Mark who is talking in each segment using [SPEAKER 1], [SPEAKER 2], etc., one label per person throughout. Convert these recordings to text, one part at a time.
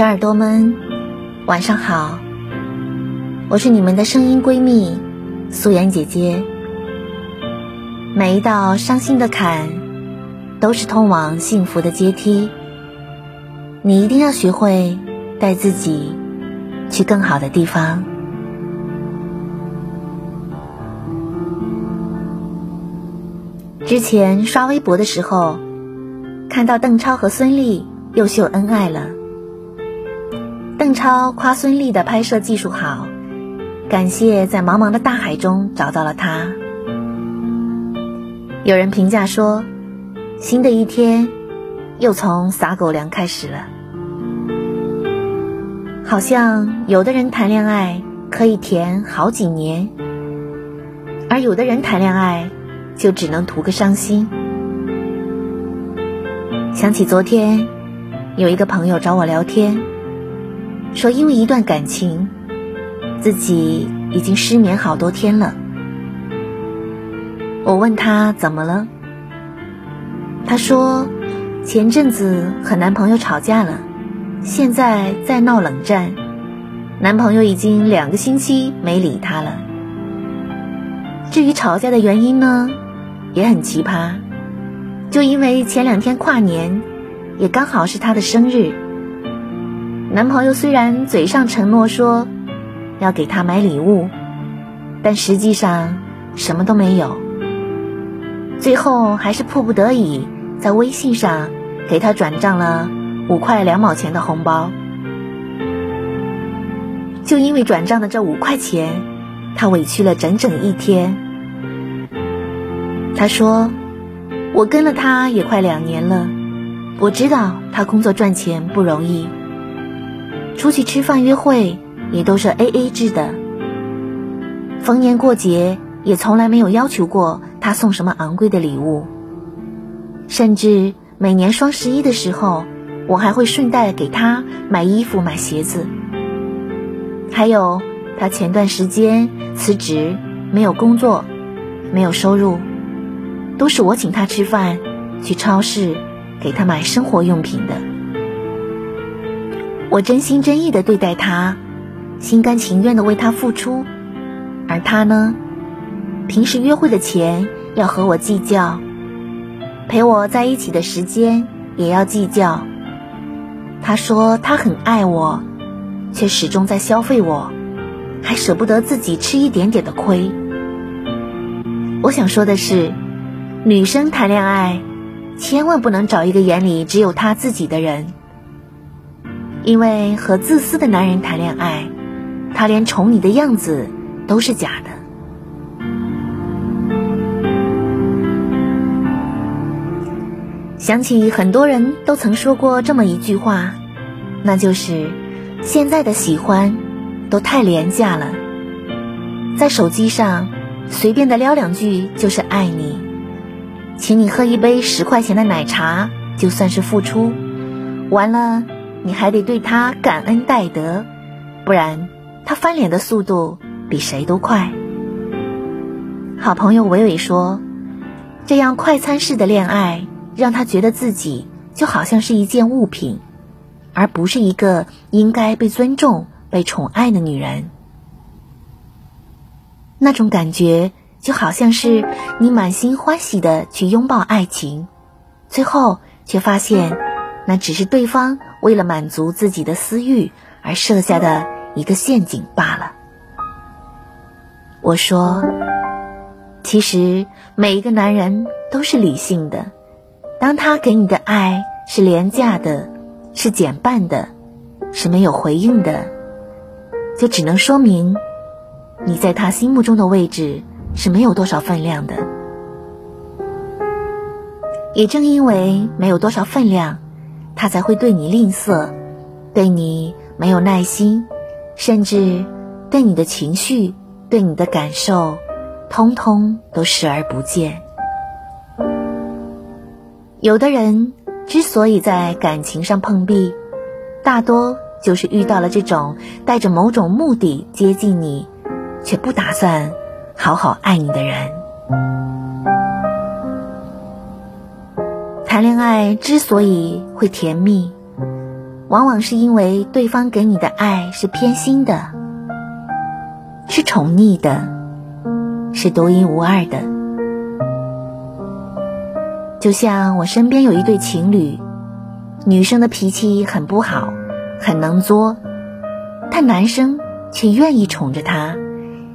[SPEAKER 1] 小耳朵们，晚上好，我是你们的声音闺蜜素颜姐姐。每一道伤心的坎，都是通往幸福的阶梯。你一定要学会带自己去更好的地方。之前刷微博的时候，看到邓超和孙俪又秀恩爱了。邓超夸孙俪的拍摄技术好，感谢在茫茫的大海中找到了她。有人评价说，新的一天又从撒狗粮开始了。好像有的人谈恋爱可以甜好几年，而有的人谈恋爱。就只能图个伤心。想起昨天，有一个朋友找我聊天，说因为一段感情，自己已经失眠好多天了。我问他怎么了，他说前阵子和男朋友吵架了，现在在闹冷战，男朋友已经两个星期没理他了。至于吵架的原因呢？也很奇葩，就因为前两天跨年，也刚好是她的生日。男朋友虽然嘴上承诺说要给她买礼物，但实际上什么都没有。最后还是迫不得已在微信上给她转账了五块两毛钱的红包。就因为转账的这五块钱，她委屈了整整一天。他说：“我跟了他也快两年了，我知道他工作赚钱不容易，出去吃饭约会也都是 A A 制的，逢年过节也从来没有要求过他送什么昂贵的礼物，甚至每年双十一的时候，我还会顺带给他买衣服、买鞋子。还有，他前段时间辞职，没有工作，没有收入。”都是我请他吃饭，去超市给他买生活用品的。我真心真意的对待他，心甘情愿的为他付出，而他呢，平时约会的钱要和我计较，陪我在一起的时间也要计较。他说他很爱我，却始终在消费我，还舍不得自己吃一点点的亏。我想说的是。女生谈恋爱，千万不能找一个眼里只有她自己的人，因为和自私的男人谈恋爱，他连宠你的样子都是假的。想起很多人都曾说过这么一句话，那就是现在的喜欢都太廉价了，在手机上随便的撩两句就是爱你。请你喝一杯十块钱的奶茶，就算是付出。完了，你还得对他感恩戴德，不然他翻脸的速度比谁都快。好朋友伟伟说：“这样快餐式的恋爱，让他觉得自己就好像是一件物品，而不是一个应该被尊重、被宠爱的女人。那种感觉。”就好像是你满心欢喜的去拥抱爱情，最后却发现，那只是对方为了满足自己的私欲而设下的一个陷阱罢了。我说，其实每一个男人都是理性的，当他给你的爱是廉价的，是减半的，是没有回应的，就只能说明你在他心目中的位置。是没有多少分量的，也正因为没有多少分量，他才会对你吝啬，对你没有耐心，甚至对你的情绪、对你的感受，通通都视而不见。有的人之所以在感情上碰壁，大多就是遇到了这种带着某种目的接近你，却不打算。好好爱你的人，谈恋爱之所以会甜蜜，往往是因为对方给你的爱是偏心的，是宠溺的，是独一无二的。就像我身边有一对情侣，女生的脾气很不好，很能作，但男生却愿意宠着她，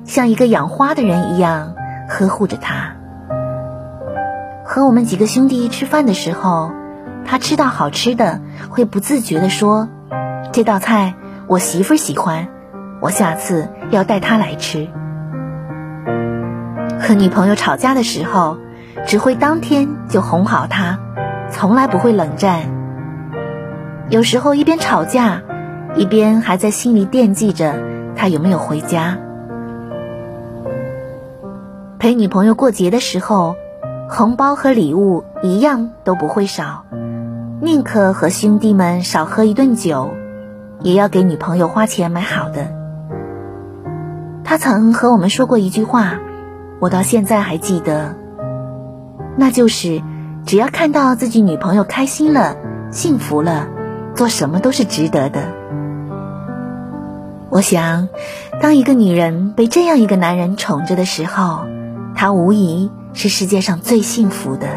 [SPEAKER 1] 像一个养花的人一样呵护着她。和我们几个兄弟吃饭的时候，他吃到好吃的，会不自觉地说：“这道菜我媳妇喜欢，我下次要带她来吃。”和女朋友吵架的时候。只会当天就哄好她，从来不会冷战。有时候一边吵架，一边还在心里惦记着他有没有回家。陪女朋友过节的时候，红包和礼物一样都不会少，宁可和兄弟们少喝一顿酒，也要给女朋友花钱买好的。他曾和我们说过一句话，我到现在还记得。那就是，只要看到自己女朋友开心了、幸福了，做什么都是值得的。我想，当一个女人被这样一个男人宠着的时候，她无疑是世界上最幸福的。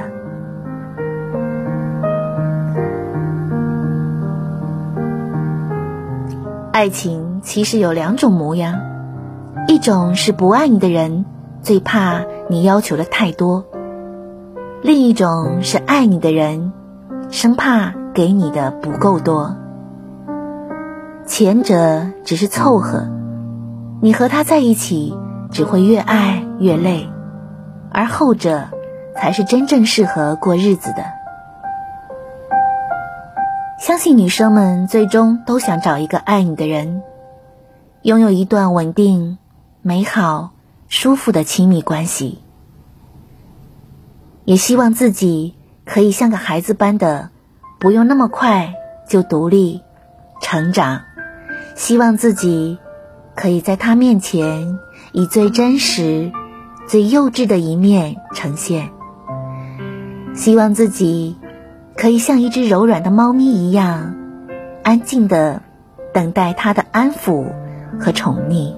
[SPEAKER 1] 爱情其实有两种模样，一种是不爱你的人，最怕你要求的太多。另一种是爱你的人，生怕给你的不够多。前者只是凑合，你和他在一起只会越爱越累；而后者才是真正适合过日子的。相信女生们最终都想找一个爱你的人，拥有一段稳定、美好、舒服的亲密关系。也希望自己可以像个孩子般的，不用那么快就独立成长。希望自己可以在他面前以最真实、最幼稚的一面呈现。希望自己可以像一只柔软的猫咪一样，安静的等待他的安抚和宠溺。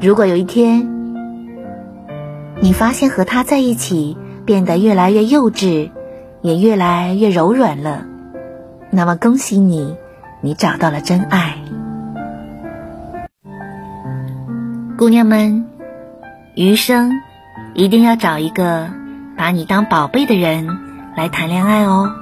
[SPEAKER 1] 如果有一天，你发现和他在一起变得越来越幼稚，也越来越柔软了，那么恭喜你，你找到了真爱。姑娘们，余生一定要找一个把你当宝贝的人来谈恋爱哦。